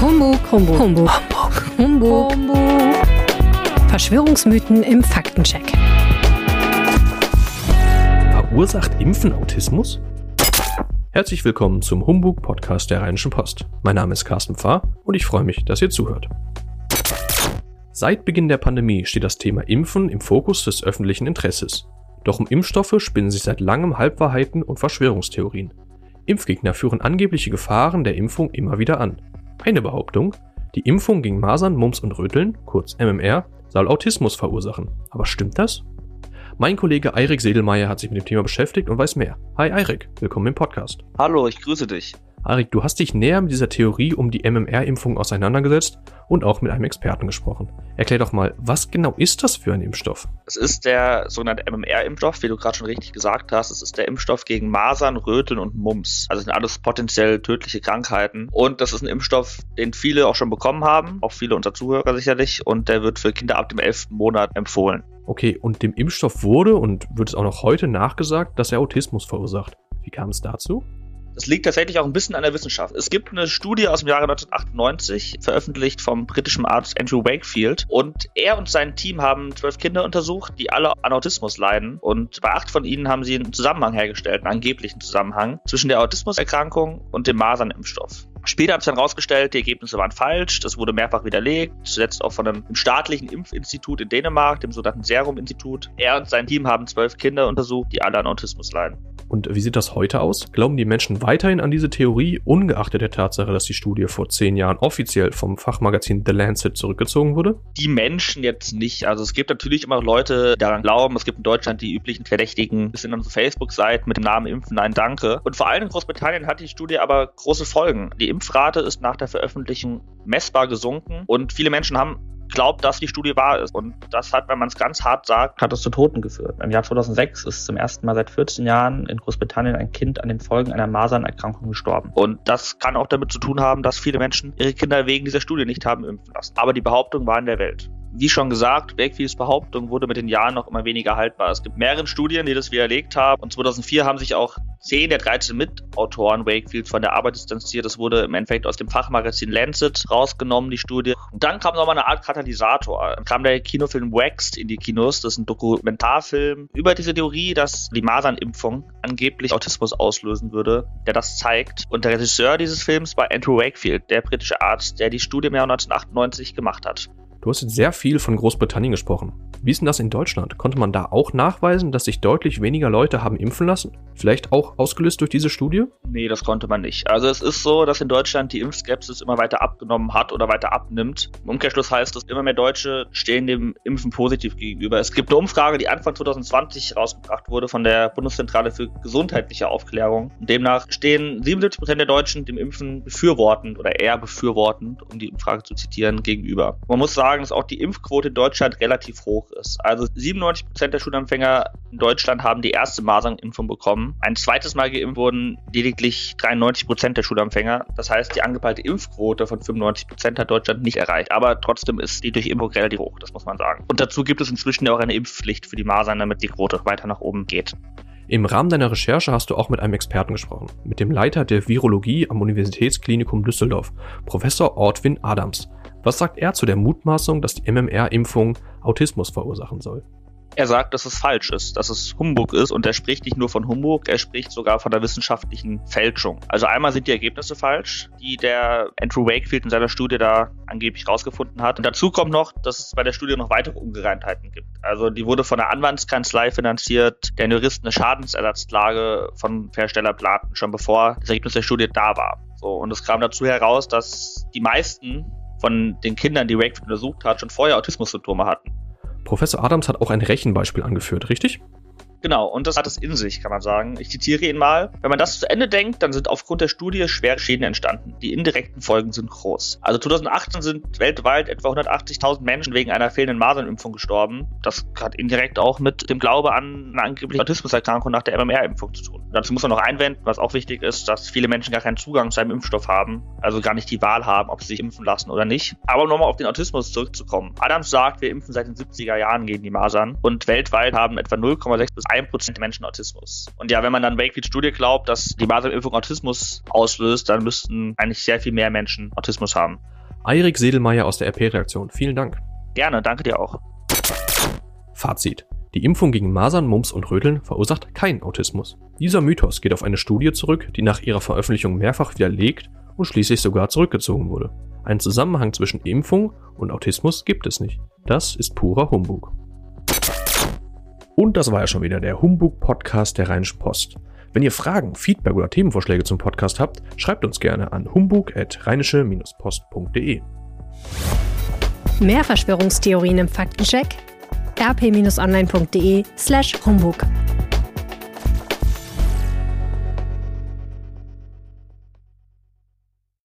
Humbug, Humbug, Humbug, Humbug, Humbug. Humbug. Verschwörungsmythen im Faktencheck. Verursacht Impfen Autismus? Herzlich willkommen zum Humbug-Podcast der Rheinischen Post. Mein Name ist Carsten Pfarr und ich freue mich, dass ihr zuhört. Seit Beginn der Pandemie steht das Thema Impfen im Fokus des öffentlichen Interesses. Doch um Impfstoffe spinnen sich seit langem Halbwahrheiten und Verschwörungstheorien. Impfgegner führen angebliche Gefahren der Impfung immer wieder an. Eine Behauptung, die Impfung gegen Masern, Mumps und Röteln, kurz MMR, soll Autismus verursachen. Aber stimmt das? Mein Kollege Eirik Sedelmeier hat sich mit dem Thema beschäftigt und weiß mehr. Hi Eirik, willkommen im Podcast. Hallo, ich grüße dich. Arik, du hast dich näher mit dieser Theorie um die MMR-Impfung auseinandergesetzt und auch mit einem Experten gesprochen. Erklär doch mal, was genau ist das für ein Impfstoff? Es ist der sogenannte MMR-Impfstoff, wie du gerade schon richtig gesagt hast. Es ist der Impfstoff gegen Masern, Röteln und Mumps. Also sind alles potenziell tödliche Krankheiten. Und das ist ein Impfstoff, den viele auch schon bekommen haben, auch viele unserer Zuhörer sicherlich. Und der wird für Kinder ab dem 11. Monat empfohlen. Okay, und dem Impfstoff wurde und wird es auch noch heute nachgesagt, dass er Autismus verursacht. Wie kam es dazu? Das liegt tatsächlich auch ein bisschen an der Wissenschaft. Es gibt eine Studie aus dem Jahre 1998, veröffentlicht vom britischen Arzt Andrew Wakefield. Und er und sein Team haben zwölf Kinder untersucht, die alle an Autismus leiden. Und bei acht von ihnen haben sie einen Zusammenhang hergestellt, einen angeblichen Zusammenhang zwischen der Autismuserkrankung und dem Masernimpfstoff. Später hat sich dann rausgestellt, die Ergebnisse waren falsch. Das wurde mehrfach widerlegt, zuletzt auch von einem staatlichen Impfinstitut in Dänemark, dem sogenannten Serum-Institut. Er und sein Team haben zwölf Kinder untersucht, die alle an Autismus leiden. Und wie sieht das heute aus? Glauben die Menschen weiterhin an diese Theorie, ungeachtet der Tatsache, dass die Studie vor zehn Jahren offiziell vom Fachmagazin The Lancet zurückgezogen wurde? Die Menschen jetzt nicht. Also es gibt natürlich immer Leute, die daran glauben. Es gibt in Deutschland die üblichen Verdächtigen. Es sind unsere Facebook-Seiten mit dem Namen Impfen, nein, danke. Und vor allem in Großbritannien hat die Studie aber große Folgen. Die Impfrate ist nach der Veröffentlichung messbar gesunken und viele Menschen haben glaubt, dass die Studie wahr ist. Und das hat, wenn man es ganz hart sagt, hat es zu Toten geführt. Im Jahr 2006 ist zum ersten Mal seit 14 Jahren in Großbritannien ein Kind an den Folgen einer Masernerkrankung gestorben. Und das kann auch damit zu tun haben, dass viele Menschen ihre Kinder wegen dieser Studie nicht haben impfen lassen. Aber die Behauptung war in der Welt. Wie schon gesagt, Wakefields Behauptung wurde mit den Jahren noch immer weniger haltbar. Es gibt mehrere Studien, die das widerlegt haben. Und 2004 haben sich auch 10 der 13 Mitautoren Wakefields von der Arbeit distanziert. Das wurde im Endeffekt aus dem Fachmagazin Lancet rausgenommen, die Studie. Und dann kam nochmal eine Art Katalysator. Dann kam der Kinofilm Waxed in die Kinos. Das ist ein Dokumentarfilm über diese Theorie, dass die Masernimpfung angeblich Autismus auslösen würde, der das zeigt. Und der Regisseur dieses Films war Andrew Wakefield, der britische Arzt, der die Studie im Jahr 1998 gemacht hat. Du hast jetzt sehr viel von Großbritannien gesprochen. Wie ist denn das in Deutschland? Konnte man da auch nachweisen, dass sich deutlich weniger Leute haben impfen lassen? Vielleicht auch ausgelöst durch diese Studie? Nee, das konnte man nicht. Also es ist so, dass in Deutschland die Impfskepsis immer weiter abgenommen hat oder weiter abnimmt. Im Umkehrschluss heißt das, immer mehr Deutsche stehen dem Impfen positiv gegenüber. Es gibt eine Umfrage, die Anfang 2020 rausgebracht wurde von der Bundeszentrale für gesundheitliche Aufklärung. Demnach stehen 77 Prozent der Deutschen dem Impfen befürwortend oder eher befürwortend, um die Umfrage zu zitieren, gegenüber. Man muss sagen, dass auch die Impfquote in Deutschland relativ hoch ist. Also 97 Prozent der Schulanfänger in Deutschland haben die erste Masernimpfung bekommen. Ein zweites Mal geimpft wurden lediglich 93 Prozent der Schulanfänger. Das heißt, die angepeilte Impfquote von 95 Prozent hat Deutschland nicht erreicht. Aber trotzdem ist die durch Impfung relativ hoch, das muss man sagen. Und dazu gibt es inzwischen ja auch eine Impfpflicht für die Masern, damit die Quote weiter nach oben geht. Im Rahmen deiner Recherche hast du auch mit einem Experten gesprochen, mit dem Leiter der Virologie am Universitätsklinikum Düsseldorf, Professor Ortwin Adams. Was sagt er zu der Mutmaßung, dass die MMR-Impfung Autismus verursachen soll? Er sagt, dass es falsch ist, dass es Humbug ist und er spricht nicht nur von Humbug, er spricht sogar von der wissenschaftlichen Fälschung. Also einmal sind die Ergebnisse falsch, die der Andrew Wakefield in seiner Studie da angeblich rausgefunden hat. Und dazu kommt noch, dass es bei der Studie noch weitere Ungereimtheiten gibt. Also die wurde von der Anwaltskanzlei finanziert, der Juristen eine Schadensersatzklage von Hersteller planten, schon bevor das Ergebnis der Studie da war. So, und es kam dazu heraus, dass die meisten von den Kindern, die Wakefield untersucht hat, schon vorher Autismus-Symptome hatten. Professor Adams hat auch ein Rechenbeispiel angeführt, richtig? Genau, und das hat es in sich, kann man sagen. Ich zitiere ihn mal. Wenn man das zu Ende denkt, dann sind aufgrund der Studie schwere Schäden entstanden. Die indirekten Folgen sind groß. Also 2018 sind weltweit etwa 180.000 Menschen wegen einer fehlenden Masernimpfung gestorben. Das hat indirekt auch mit dem Glaube an eine angebliche Autismuserkrankung nach der MMR-Impfung zu tun. Dazu muss man noch einwenden, was auch wichtig ist, dass viele Menschen gar keinen Zugang zu einem Impfstoff haben, also gar nicht die Wahl haben, ob sie sich impfen lassen oder nicht. Aber um nochmal auf den Autismus zurückzukommen. Adams sagt, wir impfen seit den 70er Jahren gegen die Masern und weltweit haben etwa 0,6 bis 1% der Menschen Autismus. Und ja, wenn man dann Wakefield Studie glaubt, dass die Masernimpfung Autismus auslöst, dann müssten eigentlich sehr viel mehr Menschen Autismus haben. Eirik Sedelmeier aus der RP-Reaktion, vielen Dank. Gerne, danke dir auch. Fazit. Die Impfung gegen Masern, Mumps und Röteln verursacht keinen Autismus. Dieser Mythos geht auf eine Studie zurück, die nach ihrer Veröffentlichung mehrfach widerlegt und schließlich sogar zurückgezogen wurde. Einen Zusammenhang zwischen Impfung und Autismus gibt es nicht. Das ist purer Humbug. Und das war ja schon wieder der Humbug-Podcast der Rheinischen Post. Wenn ihr Fragen, Feedback oder Themenvorschläge zum Podcast habt, schreibt uns gerne an humbug.rheinische-post.de. Mehr Verschwörungstheorien im Faktencheck rp-online.de slash.